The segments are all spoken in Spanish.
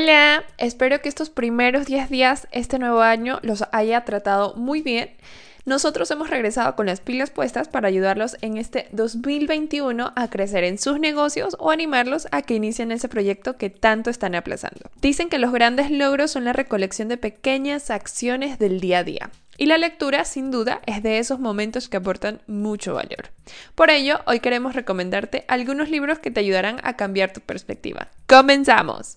Hola, espero que estos primeros 10 días, este nuevo año, los haya tratado muy bien. Nosotros hemos regresado con las pilas puestas para ayudarlos en este 2021 a crecer en sus negocios o animarlos a que inicien ese proyecto que tanto están aplazando. Dicen que los grandes logros son la recolección de pequeñas acciones del día a día. Y la lectura, sin duda, es de esos momentos que aportan mucho valor. Por ello, hoy queremos recomendarte algunos libros que te ayudarán a cambiar tu perspectiva. ¡Comenzamos!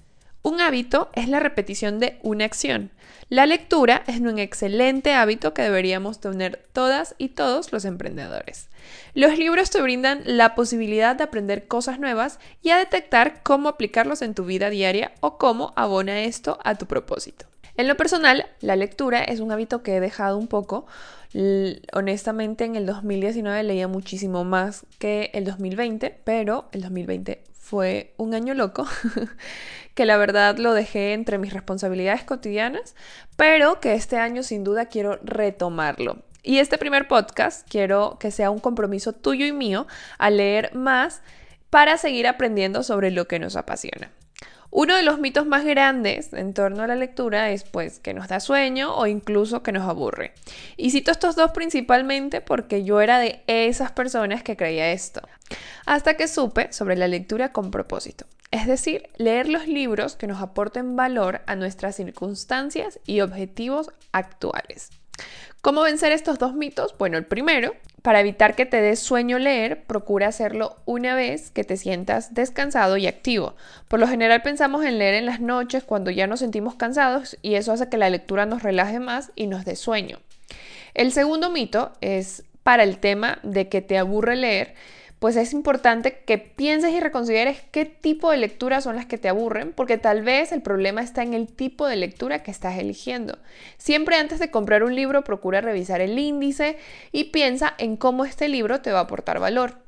Un hábito es la repetición de una acción. La lectura es un excelente hábito que deberíamos tener todas y todos los emprendedores. Los libros te brindan la posibilidad de aprender cosas nuevas y a detectar cómo aplicarlos en tu vida diaria o cómo abona esto a tu propósito. En lo personal, la lectura es un hábito que he dejado un poco. honestamente, en el 2019 leía muchísimo más que el 2020, pero el 2020 fue un año loco, que la verdad lo dejé entre mis responsabilidades cotidianas, pero que este año sin duda quiero retomarlo. Y este primer podcast quiero que sea un compromiso tuyo y mío a leer más para seguir aprendiendo sobre lo que nos apasiona. Uno de los mitos más grandes en torno a la lectura es pues que nos da sueño o incluso que nos aburre. Y cito estos dos principalmente porque yo era de esas personas que creía esto. Hasta que supe sobre la lectura con propósito. Es decir, leer los libros que nos aporten valor a nuestras circunstancias y objetivos actuales. ¿Cómo vencer estos dos mitos? Bueno, el primero, para evitar que te des sueño leer, procura hacerlo una vez que te sientas descansado y activo. Por lo general pensamos en leer en las noches cuando ya nos sentimos cansados y eso hace que la lectura nos relaje más y nos dé sueño. El segundo mito es para el tema de que te aburre leer pues es importante que pienses y reconsideres qué tipo de lecturas son las que te aburren, porque tal vez el problema está en el tipo de lectura que estás eligiendo. Siempre antes de comprar un libro, procura revisar el índice y piensa en cómo este libro te va a aportar valor.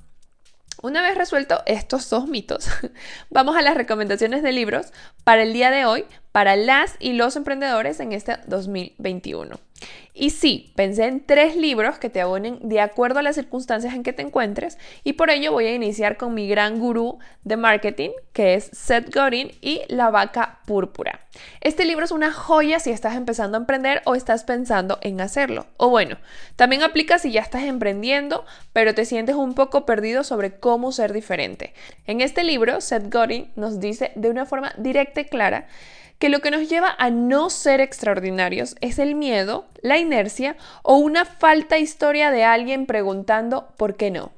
Una vez resuelto estos dos mitos, vamos a las recomendaciones de libros para el día de hoy, para las y los emprendedores en este 2021. Y sí, pensé en tres libros que te abonen de acuerdo a las circunstancias en que te encuentres y por ello voy a iniciar con mi gran gurú de marketing que es Seth Godin y La vaca púrpura. Este libro es una joya si estás empezando a emprender o estás pensando en hacerlo. O bueno, también aplica si ya estás emprendiendo pero te sientes un poco perdido sobre cómo ser diferente. En este libro, Seth Godin nos dice de una forma directa y clara que lo que nos lleva a no ser extraordinarios es el miedo, la inercia o una falta historia de alguien preguntando por qué no.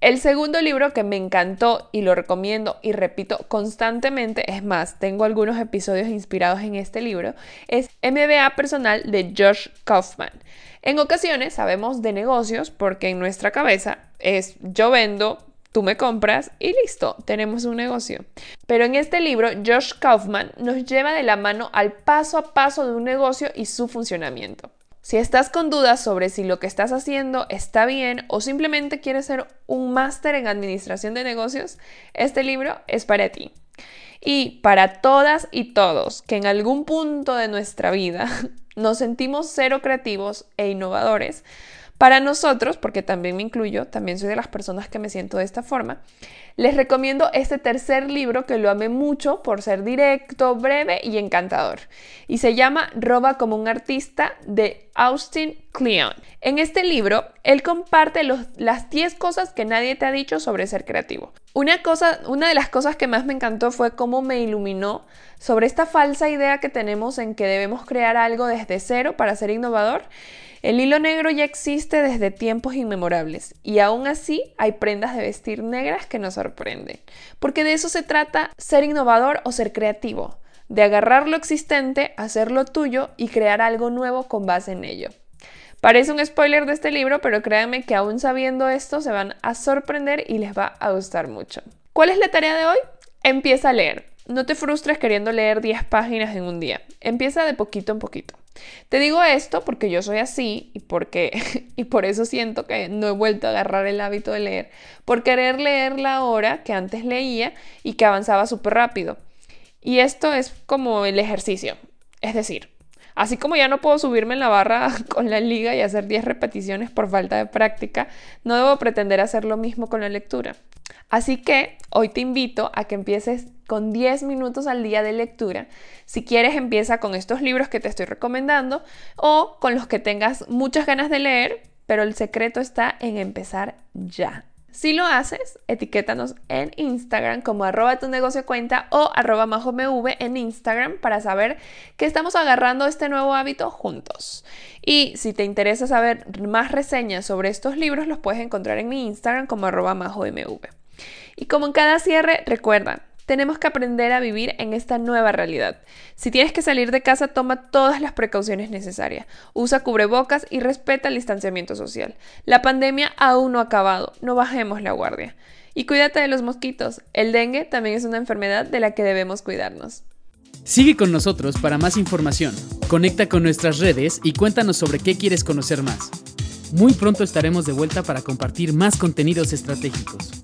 El segundo libro que me encantó y lo recomiendo y repito constantemente, es más, tengo algunos episodios inspirados en este libro, es MBA Personal de Josh Kaufman. En ocasiones sabemos de negocios porque en nuestra cabeza es yo vendo, tú me compras y listo, tenemos un negocio. Pero en este libro, Josh Kaufman nos lleva de la mano al paso a paso de un negocio y su funcionamiento. Si estás con dudas sobre si lo que estás haciendo está bien o simplemente quieres ser un máster en administración de negocios, este libro es para ti. Y para todas y todos que en algún punto de nuestra vida nos sentimos cero creativos e innovadores, para nosotros, porque también me incluyo, también soy de las personas que me siento de esta forma, les recomiendo este tercer libro que lo amé mucho por ser directo, breve y encantador. Y se llama Roba como un artista de Austin Kleon. En este libro, él comparte las 10 cosas que nadie te ha dicho sobre ser creativo. Una, cosa, una de las cosas que más me encantó fue cómo me iluminó sobre esta falsa idea que tenemos en que debemos crear algo desde cero para ser innovador el hilo negro ya existe desde tiempos inmemorables y aún así hay prendas de vestir negras que nos sorprenden. Porque de eso se trata ser innovador o ser creativo, de agarrar lo existente, hacerlo tuyo y crear algo nuevo con base en ello. Parece un spoiler de este libro, pero créanme que aún sabiendo esto se van a sorprender y les va a gustar mucho. ¿Cuál es la tarea de hoy? Empieza a leer. No te frustres queriendo leer 10 páginas en un día. Empieza de poquito en poquito. Te digo esto porque yo soy así y porque y por eso siento que no he vuelto a agarrar el hábito de leer, por querer leer la hora que antes leía y que avanzaba súper rápido. Y esto es como el ejercicio, es decir, Así como ya no puedo subirme en la barra con la liga y hacer 10 repeticiones por falta de práctica, no debo pretender hacer lo mismo con la lectura. Así que hoy te invito a que empieces con 10 minutos al día de lectura. Si quieres, empieza con estos libros que te estoy recomendando o con los que tengas muchas ganas de leer, pero el secreto está en empezar ya. Si lo haces, etiquétanos en Instagram como arroba tu negocio cuenta o arroba majomv en Instagram para saber que estamos agarrando este nuevo hábito juntos. Y si te interesa saber más reseñas sobre estos libros, los puedes encontrar en mi Instagram como arroba majomv. Y como en cada cierre, recuerda, tenemos que aprender a vivir en esta nueva realidad. Si tienes que salir de casa, toma todas las precauciones necesarias. Usa cubrebocas y respeta el distanciamiento social. La pandemia aún no ha acabado, no bajemos la guardia. Y cuídate de los mosquitos. El dengue también es una enfermedad de la que debemos cuidarnos. Sigue con nosotros para más información. Conecta con nuestras redes y cuéntanos sobre qué quieres conocer más. Muy pronto estaremos de vuelta para compartir más contenidos estratégicos.